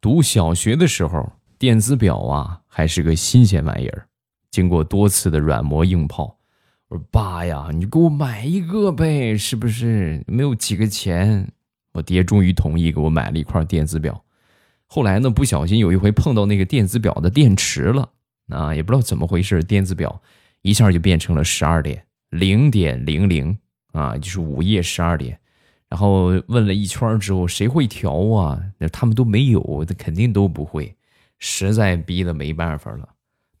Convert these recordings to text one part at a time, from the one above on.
读小学的时候，电子表啊还是个新鲜玩意儿。经过多次的软磨硬泡，我说：“爸呀，你给我买一个呗，是不是？没有几个钱。”我爹终于同意给我买了一块电子表。后来呢，不小心有一回碰到那个电子表的电池了，啊，也不知道怎么回事，电子表一下就变成了十二点零点零零啊，就是午夜十二点。然后问了一圈之后，谁会调啊？那他们都没有，他肯定都不会。实在逼得没办法了，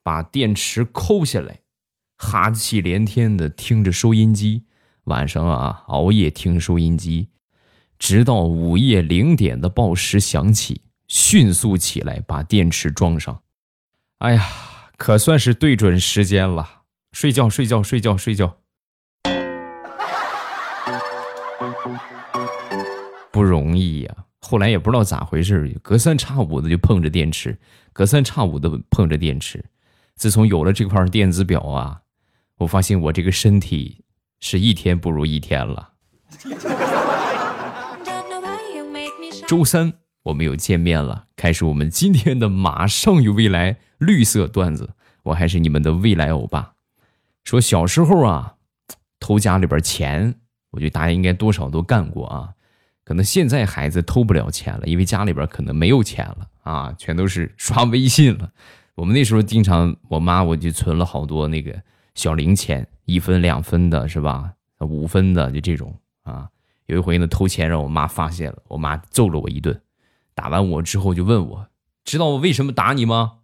把电池抠下来，哈气连天的听着收音机，晚上啊熬夜听收音机。直到午夜零点的报时响起，迅速起来把电池装上。哎呀，可算是对准时间了，睡觉睡觉睡觉睡觉。不容易呀，后来也不知道咋回事，隔三差五的就碰着电池，隔三差五的碰着电池。自从有了这块电子表啊，我发现我这个身体是一天不如一天了。周三我们又见面了，开始我们今天的马上有未来绿色段子。我还是你们的未来欧巴。说小时候啊，偷家里边钱，我觉得大家应该多少都干过啊。可能现在孩子偷不了钱了，因为家里边可能没有钱了啊，全都是刷微信了。我们那时候经常，我妈我就存了好多那个小零钱，一分两分的，是吧？五分的就这种啊。有一回呢，偷钱让我妈发现了，我妈揍了我一顿。打完我之后就问我，知道我为什么打你吗？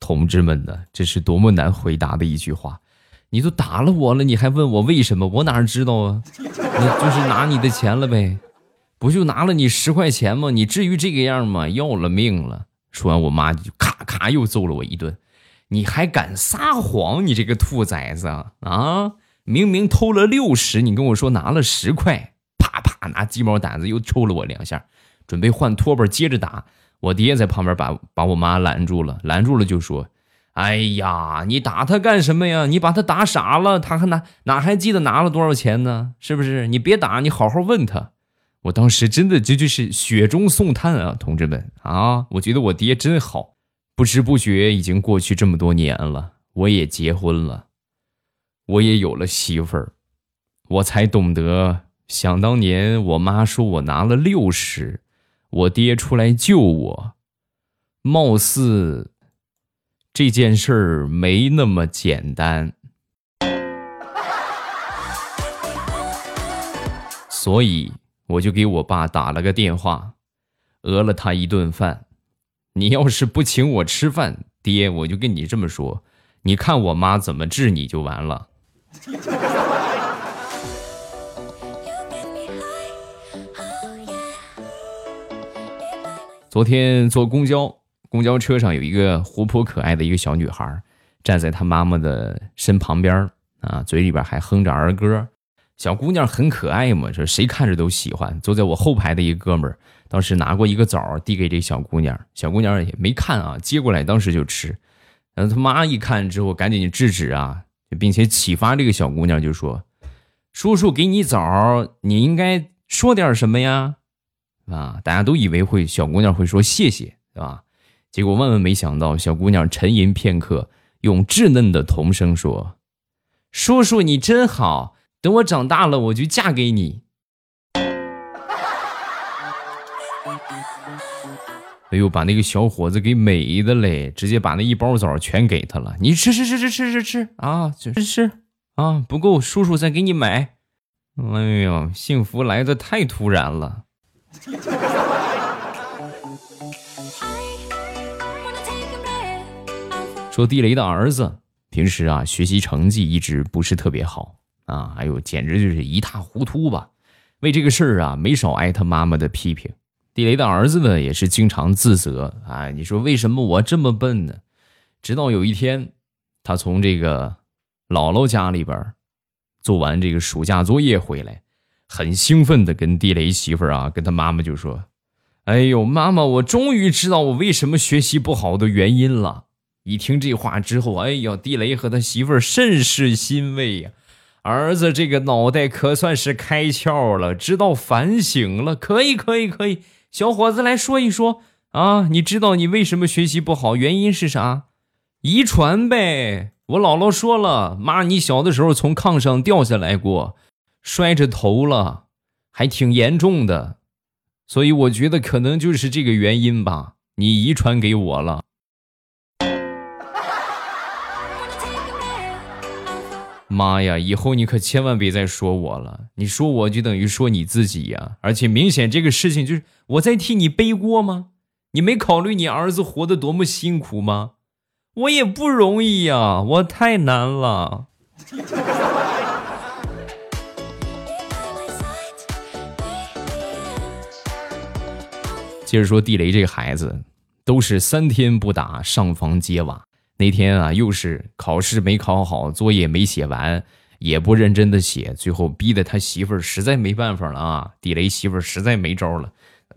同志们呢，这是多么难回答的一句话！你都打了我了，你还问我为什么？我哪知道啊？那就是拿你的钱了呗，不就拿了你十块钱吗？你至于这个样吗？要了命了！说完，我妈就咔咔又揍了我一顿。你还敢撒谎？你这个兔崽子啊！明明偷了六十，你跟我说拿了十块。啪啪，拿鸡毛掸子又抽了我两下，准备换拖把接着打。我爹在旁边把把我妈拦住了，拦住了就说：“哎呀，你打他干什么呀？你把他打傻了，他还哪哪还记得拿了多少钱呢？是不是？你别打，你好好问他。”我当时真的这就是雪中送炭啊，同志们啊！我觉得我爹真好。不知不觉已经过去这么多年了，我也结婚了，我也有了媳妇儿，我才懂得。想当年，我妈说我拿了六十，我爹出来救我，貌似这件事儿没那么简单，所以我就给我爸打了个电话，讹了他一顿饭。你要是不请我吃饭，爹，我就跟你这么说，你看我妈怎么治你就完了。昨天坐公交，公交车上有一个活泼可爱的一个小女孩，站在她妈妈的身旁边啊，嘴里边还哼着儿歌。小姑娘很可爱嘛，这谁看着都喜欢。坐在我后排的一哥们儿，当时拿过一个枣递给这小姑娘，小姑娘也没看啊，接过来当时就吃。然后他妈一看之后，赶紧制止啊，并且启发这个小姑娘就说：“叔叔给你枣，你应该说点什么呀？”啊！大家都以为会小姑娘会说谢谢，对吧？结果万万没想到，小姑娘沉吟片刻，用稚嫩的童声说：“叔叔你真好，等我长大了我就嫁给你。”哎呦，把那个小伙子给美的嘞，直接把那一包枣全给他了。你吃吃吃吃吃吃吃啊，吃吃啊，不够叔叔再给你买。哎呦，幸福来的太突然了。说地雷的儿子平时啊学习成绩一直不是特别好啊，哎呦简直就是一塌糊涂吧。为这个事儿啊没少挨他妈妈的批评。地雷的儿子呢也是经常自责啊，你说为什么我这么笨呢？直到有一天，他从这个姥姥家里边做完这个暑假作业回来。很兴奋的跟地雷媳妇儿啊，跟他妈妈就说：“哎呦，妈妈，我终于知道我为什么学习不好的原因了。”一听这话之后，哎呀，地雷和他媳妇儿甚是欣慰呀，儿子这个脑袋可算是开窍了，知道反省了。可以，可以，可以，小伙子来说一说啊，你知道你为什么学习不好？原因是啥？遗传呗。我姥姥说了，妈，你小的时候从炕上掉下来过，摔着头了，还挺严重的。所以我觉得可能就是这个原因吧，你遗传给我了。妈呀！以后你可千万别再说我了，你说我就等于说你自己呀。而且明显这个事情就是我在替你背锅吗？你没考虑你儿子活得多么辛苦吗？我也不容易呀，我太难了。接着说地雷这个孩子，都是三天不打上房揭瓦。那天啊，又是考试没考好，作业没写完，也不认真的写，最后逼得他媳妇儿实在没办法了啊！地雷媳妇儿实在没招了，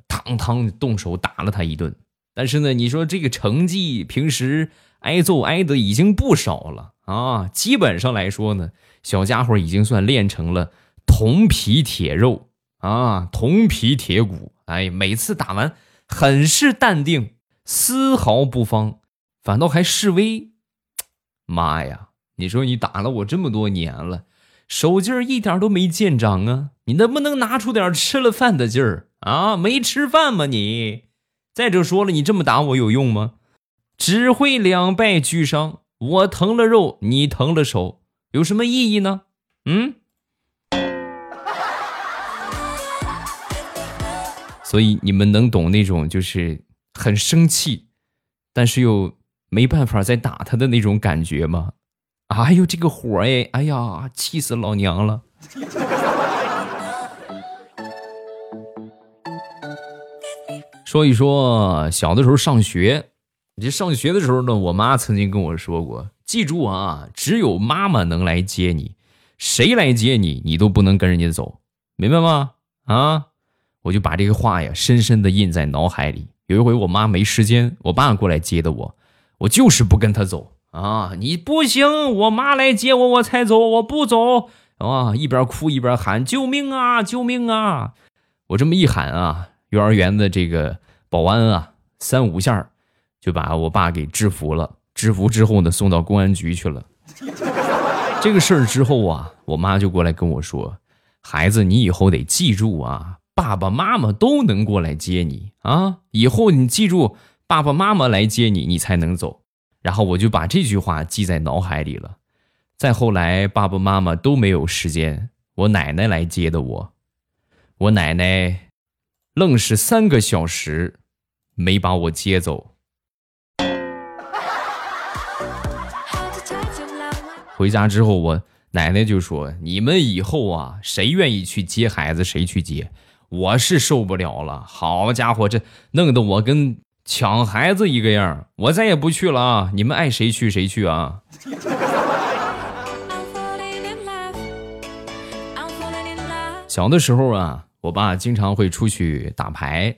堂堂动手打了他一顿。但是呢，你说这个成绩平时挨揍挨的已经不少了啊，基本上来说呢，小家伙已经算练成了铜皮铁肉啊，铜皮铁骨。哎，每次打完很是淡定，丝毫不慌。反倒还示威，妈呀！你说你打了我这么多年了，手劲儿一点都没见长啊！你能不能拿出点吃了饭的劲儿啊？没吃饭吗你？再者说了，你这么打我有用吗？只会两败俱伤，我疼了肉，你疼了手，有什么意义呢？嗯？所以你们能懂那种就是很生气，但是又……没办法再打他的那种感觉吗？哎呦，这个火哎，哎呀，气死老娘了！说一说小的时候上学，这上学的时候呢，我妈曾经跟我说过，记住啊，只有妈妈能来接你，谁来接你，你都不能跟人家走，明白吗？啊，我就把这个话呀深深的印在脑海里。有一回我妈没时间，我爸过来接的我。我就是不跟他走啊！你不行，我妈来接我，我才走。我不走啊！一边哭一边喊：“救命啊！救命啊！”我这么一喊啊，幼儿园的这个保安啊，三五下就把我爸给制服了。制服之后呢，送到公安局去了。这个事儿之后啊，我妈就过来跟我说：“孩子，你以后得记住啊，爸爸妈妈都能过来接你啊！以后你记住。”爸爸妈妈来接你，你才能走。然后我就把这句话记在脑海里了。再后来，爸爸妈妈都没有时间，我奶奶来接的我。我奶奶愣是三个小时没把我接走。回家之后，我奶奶就说：“你们以后啊，谁愿意去接孩子，谁去接。我是受不了了。好家伙，这弄得我跟……”抢孩子一个样，我再也不去了啊！你们爱谁去谁去啊！小的时候啊，我爸经常会出去打牌，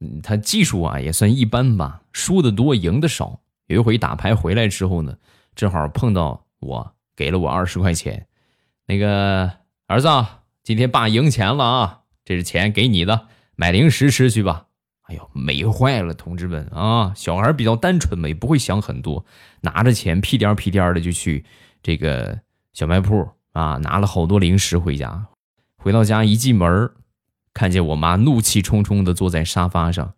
嗯，他技术啊也算一般吧，输的多，赢的少。有一回打牌回来之后呢，正好碰到我，给了我二十块钱，那个儿子，今天爸赢钱了啊，这是钱给你的，买零食吃去吧。哎呦，美坏了，同志们啊！小孩比较单纯嘛，也不会想很多，拿着钱屁颠屁颠的就去这个小卖铺啊，拿了好多零食回家。回到家一进门，看见我妈怒气冲冲的坐在沙发上。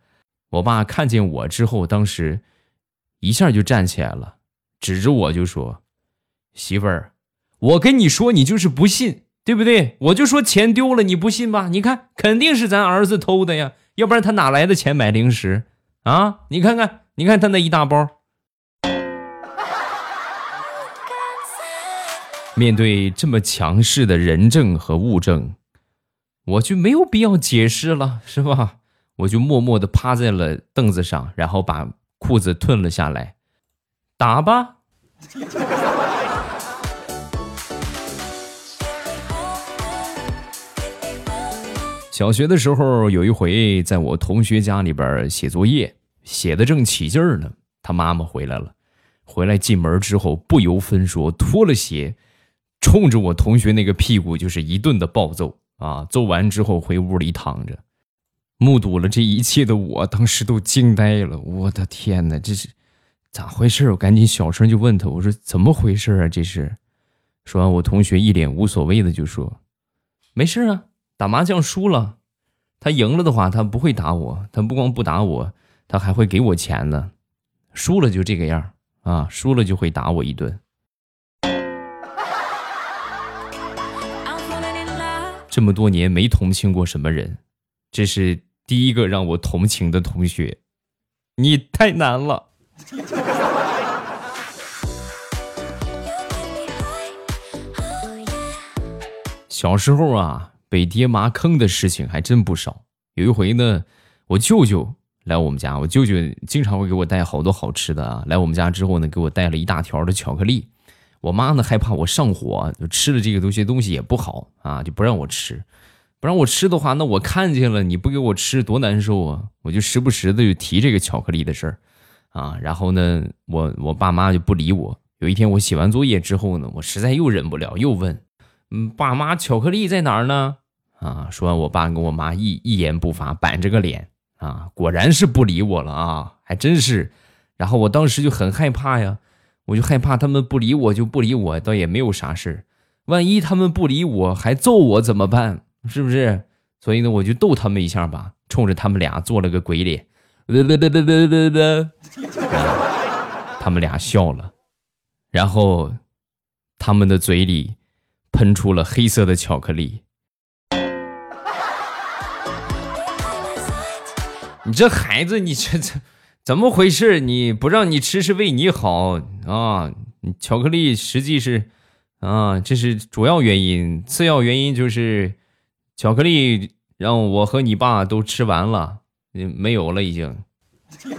我爸看见我之后，当时一下就站起来了，指着我就说：“媳妇儿，我跟你说，你就是不信，对不对？我就说钱丢了，你不信吧？你看，肯定是咱儿子偷的呀。”要不然他哪来的钱买零食啊？你看看，你看他那一大包。面对这么强势的人证和物证，我就没有必要解释了，是吧？我就默默的趴在了凳子上，然后把裤子褪了下来，打吧。小学的时候，有一回在我同学家里边写作业，写的正起劲儿呢，他妈妈回来了。回来进门之后，不由分说脱了鞋，冲着我同学那个屁股就是一顿的暴揍啊！揍完之后回屋里躺着，目睹了这一切的我，当时都惊呆了。我的天哪，这是咋回事？我赶紧小声就问他，我说怎么回事啊？这是。说完，我同学一脸无所谓的就说：“没事啊，打麻将输了，他赢了的话，他不会打我，他不光不打我，他还会给我钱呢。输了就这个样啊，输了就会打我一顿。”这么多年没同情过什么人，这是第一个让我同情的同学，你太难了。小时候啊，被爹妈坑的事情还真不少。有一回呢，我舅舅来我们家，我舅舅经常会给我带好多好吃的啊。来我们家之后呢，给我带了一大条的巧克力。我妈呢害怕我上火，就吃了这个东西，东西也不好啊，就不让我吃。不让我吃的话，那我看见了你不给我吃，多难受啊！我就时不时的就提这个巧克力的事儿啊。然后呢，我我爸妈就不理我。有一天我写完作业之后呢，我实在又忍不了，又问：“嗯，爸妈，巧克力在哪儿呢？”啊，说完，我爸跟我妈一一言不发，板着个脸啊，果然是不理我了啊，还真是。然后我当时就很害怕呀。我就害怕他们不理我，就不理我，倒也没有啥事万一他们不理我，还揍我怎么办？是不是？所以呢，我就逗他们一下吧，冲着他们俩做了个鬼脸，他们俩笑了，然后他们的嘴里喷出了黑色的巧克力。你这孩子，你这这。怎么回事？你不让你吃是为你好啊！巧克力实际是，啊，这是主要原因，次要原因就是巧克力让我和你爸都吃完了，没有了已经。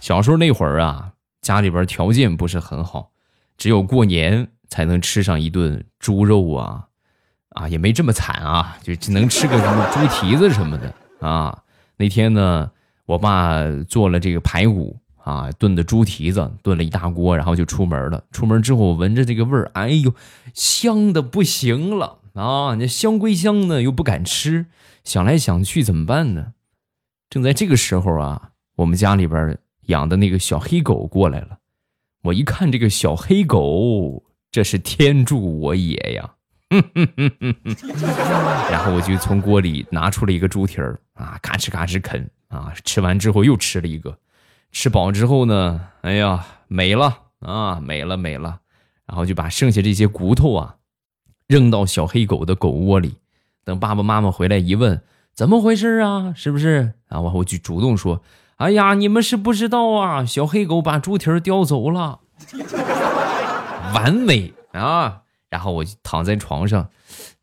小时候那会儿啊，家里边条件不是很好，只有过年才能吃上一顿猪肉啊。啊，也没这么惨啊，就只能吃个什么猪蹄子什么的啊。那天呢，我爸做了这个排骨啊，炖的猪蹄子，炖了一大锅，然后就出门了。出门之后，闻着这个味儿，哎呦，香的不行了啊！那香归香呢，又不敢吃，想来想去怎么办呢？正在这个时候啊，我们家里边养的那个小黑狗过来了。我一看这个小黑狗，这是天助我也呀！然后我就从锅里拿出了一个猪蹄儿啊，咔哧咔哧啃啊，吃完之后又吃了一个，吃饱之后呢，哎呀，没了啊，没了没了，然后就把剩下这些骨头啊扔到小黑狗的狗窝里。等爸爸妈妈回来一问，怎么回事啊？是不是？然后我就主动说：“哎呀，你们是不知道啊，小黑狗把猪蹄儿叼走了，完美啊！”然后我躺在床上，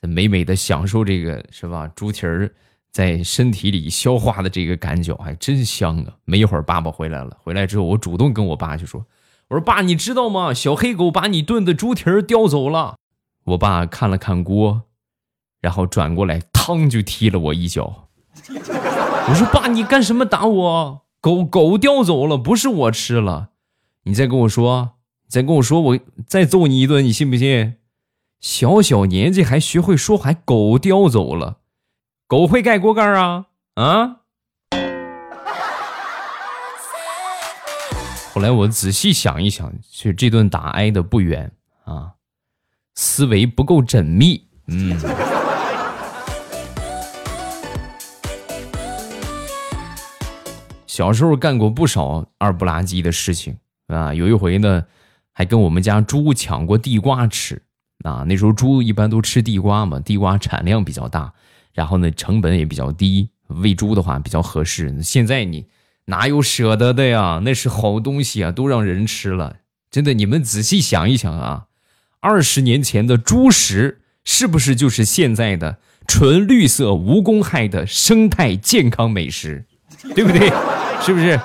美美的享受这个是吧？猪蹄儿在身体里消化的这个感觉还真香啊！没一会儿，爸爸回来了。回来之后，我主动跟我爸就说：“我说爸，你知道吗？小黑狗把你炖的猪蹄儿叼走了。”我爸看了看锅，然后转过来，嘡就踢了我一脚。我说：“爸，你干什么打我？狗狗叼走了，不是我吃了。你再跟我说，再跟我说，我再揍你一顿，你信不信？”小小年纪还学会说，还狗叼走了，狗会盖锅盖啊啊！后来我仔细想一想，其实这顿打挨的不远啊，思维不够缜密。嗯，小时候干过不少二不拉几的事情啊，有一回呢，还跟我们家猪抢过地瓜吃。啊，那时候猪一般都吃地瓜嘛，地瓜产量比较大，然后呢成本也比较低，喂猪的话比较合适。现在你哪有舍得的呀？那是好东西啊，都让人吃了。真的，你们仔细想一想啊，二十年前的猪食是不是就是现在的纯绿色无公害的生态健康美食？对不对？是不是？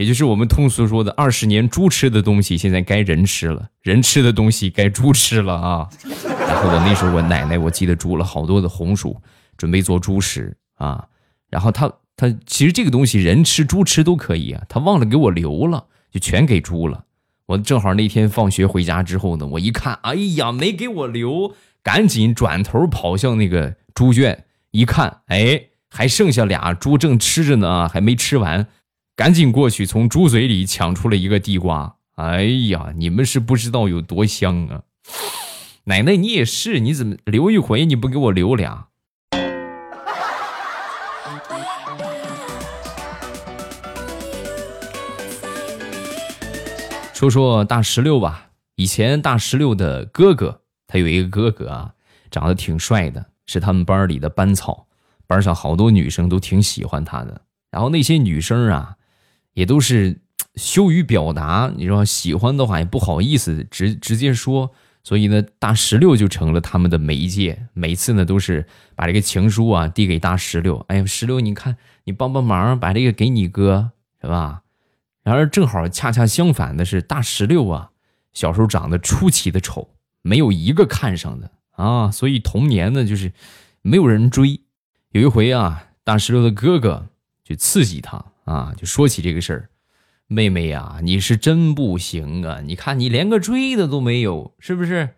也就是我们通俗说的二十年猪吃的东西，现在该人吃了；人吃的东西该猪吃了啊！然后我那时候我奶奶我记得煮了好多的红薯，准备做猪食啊。然后他他其实这个东西人吃猪吃都可以啊，他忘了给我留了，就全给猪了。我正好那天放学回家之后呢，我一看，哎呀，没给我留，赶紧转头跑向那个猪圈，一看，哎，还剩下俩猪正吃着呢，还没吃完，赶紧过去从猪嘴里抢出了一个地瓜。哎呀，你们是不知道有多香啊！奶奶，你也是，你怎么留一回你不给我留俩？说说大石榴吧。以前大石榴的哥哥，他有一个哥哥啊，长得挺帅的，是他们班里的班草，班上好多女生都挺喜欢他的。然后那些女生啊，也都是羞于表达，你说喜欢的话也不好意思直直接说，所以呢，大石榴就成了他们的媒介。每次呢，都是把这个情书啊递给大石榴，哎呀，石榴，你看，你帮帮忙，把这个给你哥，是吧？然而，正好恰恰相反的是，大石榴啊，小时候长得出奇的丑，没有一个看上的啊，所以童年呢，就是没有人追。有一回啊，大石榴的哥哥就刺激他啊，就说起这个事儿：“妹妹呀，你是真不行啊！你看你连个追的都没有，是不是？”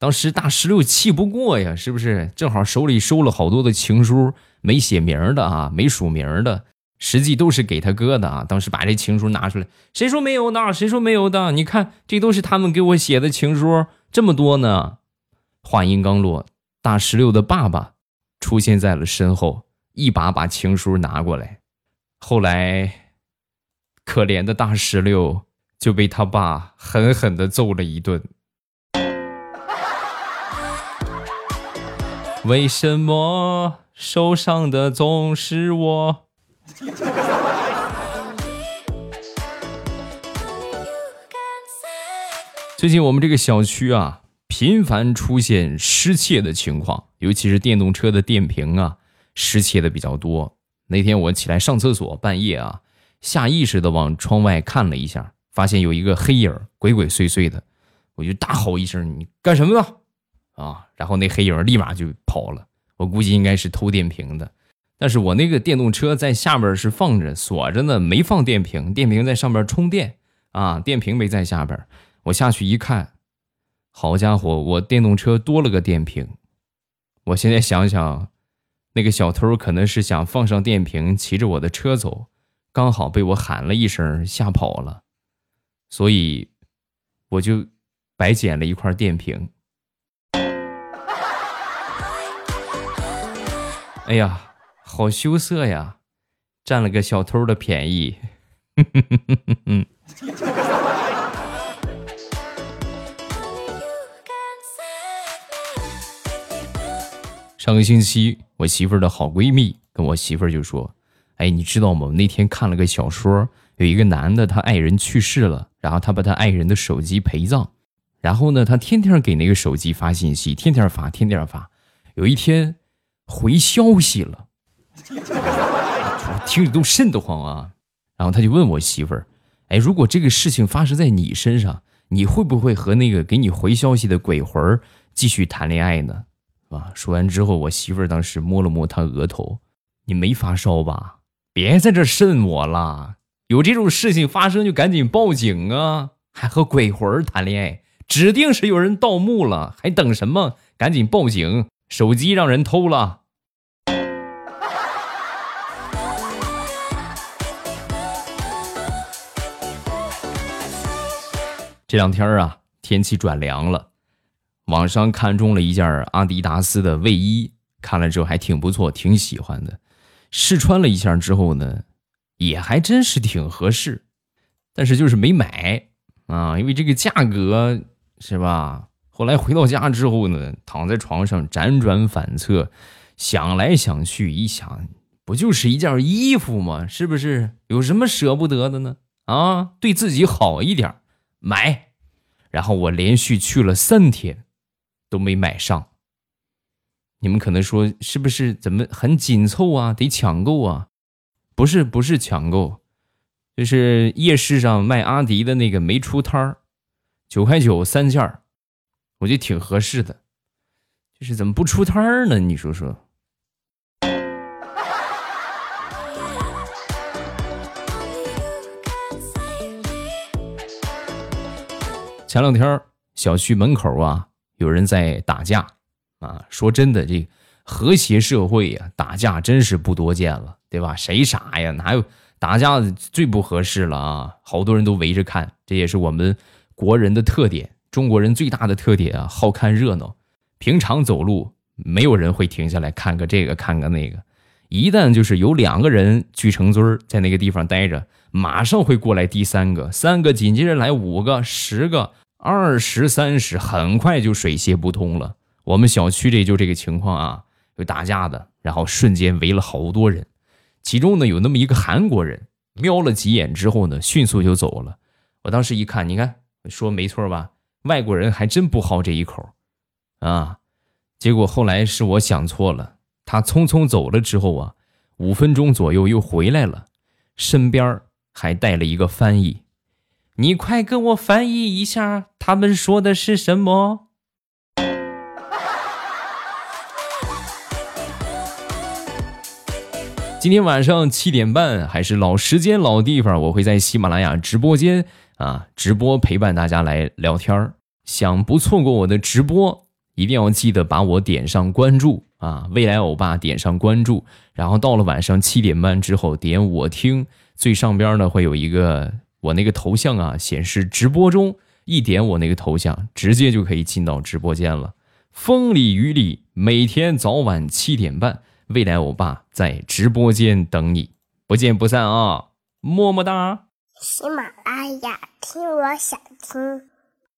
当时大石榴气不过呀，是不是？正好手里收了好多的情书，没写名的啊，没署名的。实际都是给他哥的啊！当时把这情书拿出来，谁说没有的？谁说没有的？你看，这都是他们给我写的情书，这么多呢。话音刚落，大石榴的爸爸出现在了身后，一把把情书拿过来。后来，可怜的大石榴就被他爸狠狠的揍了一顿。为什么受伤的总是我？最近我们这个小区啊，频繁出现失窃的情况，尤其是电动车的电瓶啊，失窃的比较多。那天我起来上厕所，半夜啊，下意识的往窗外看了一下，发现有一个黑影鬼鬼祟祟的，我就大吼一声：“你干什么呢？”啊，然后那黑影立马就跑了。我估计应该是偷电瓶的。但是我那个电动车在下边是放着锁着呢，没放电瓶，电瓶在上边充电啊，电瓶没在下边。我下去一看，好家伙，我电动车多了个电瓶。我现在想想，那个小偷可能是想放上电瓶，骑着我的车走，刚好被我喊了一声吓跑了，所以我就白捡了一块电瓶。哎呀！好羞涩呀，占了个小偷的便宜。上个星期，我媳妇儿的好闺蜜跟我媳妇儿就说：“哎，你知道吗？那天看了个小说，有一个男的，他爱人去世了，然后他把他爱人的手机陪葬，然后呢，他天天给那个手机发信息，天天发，天天发。有一天，回消息了。”听着都瘆得慌啊！然后他就问我媳妇儿：“哎，如果这个事情发生在你身上，你会不会和那个给你回消息的鬼魂继续谈恋爱呢？”啊！说完之后，我媳妇儿当时摸了摸他额头：“你没发烧吧？别在这瘆我了！有这种事情发生就赶紧报警啊！还和鬼魂谈恋爱，指定是有人盗墓了，还等什么？赶紧报警！手机让人偷了。”这两天啊，天气转凉了，网上看中了一件阿迪达斯的卫衣，看了之后还挺不错，挺喜欢的。试穿了一下之后呢，也还真是挺合适，但是就是没买啊，因为这个价格是吧？后来回到家之后呢，躺在床上辗转反侧，想来想去，一想，不就是一件衣服吗？是不是？有什么舍不得的呢？啊，对自己好一点。买，然后我连续去了三天，都没买上。你们可能说是不是怎么很紧凑啊？得抢购啊？不是，不是抢购，就是夜市上卖阿迪的那个没出摊儿，九块九三件儿，我觉得挺合适的。就是怎么不出摊儿呢？你说说。前两天小区门口啊，有人在打架，啊，说真的，这和谐社会呀，打架真是不多见了，对吧？谁傻呀？哪有打架最不合适了啊？好多人都围着看，这也是我们国人的特点，中国人最大的特点啊，好看热闹。平常走路，没有人会停下来看个这个，看个那个。一旦就是有两个人聚成堆儿在那个地方待着，马上会过来第三个，三个紧接着来五个、十个、二十、三十，很快就水泄不通了。我们小区里就这个情况啊，有打架的，然后瞬间围了好多人，其中呢有那么一个韩国人，瞄了几眼之后呢，迅速就走了。我当时一看，你看说没错吧？外国人还真不好这一口，啊，结果后来是我想错了。他匆匆走了之后啊，五分钟左右又回来了，身边还带了一个翻译。你快跟我翻译一下，他们说的是什么？今天晚上七点半，还是老时间老地方，我会在喜马拉雅直播间啊直播陪伴大家来聊天儿。想不错过我的直播，一定要记得把我点上关注。啊，未来欧巴点上关注，然后到了晚上七点半之后点我听，最上边呢会有一个我那个头像啊显示直播中，一点我那个头像，直接就可以进到直播间了。风里雨里，每天早晚七点半，未来欧巴在直播间等你，不见不散啊，么么哒。喜马拉雅听，我想听。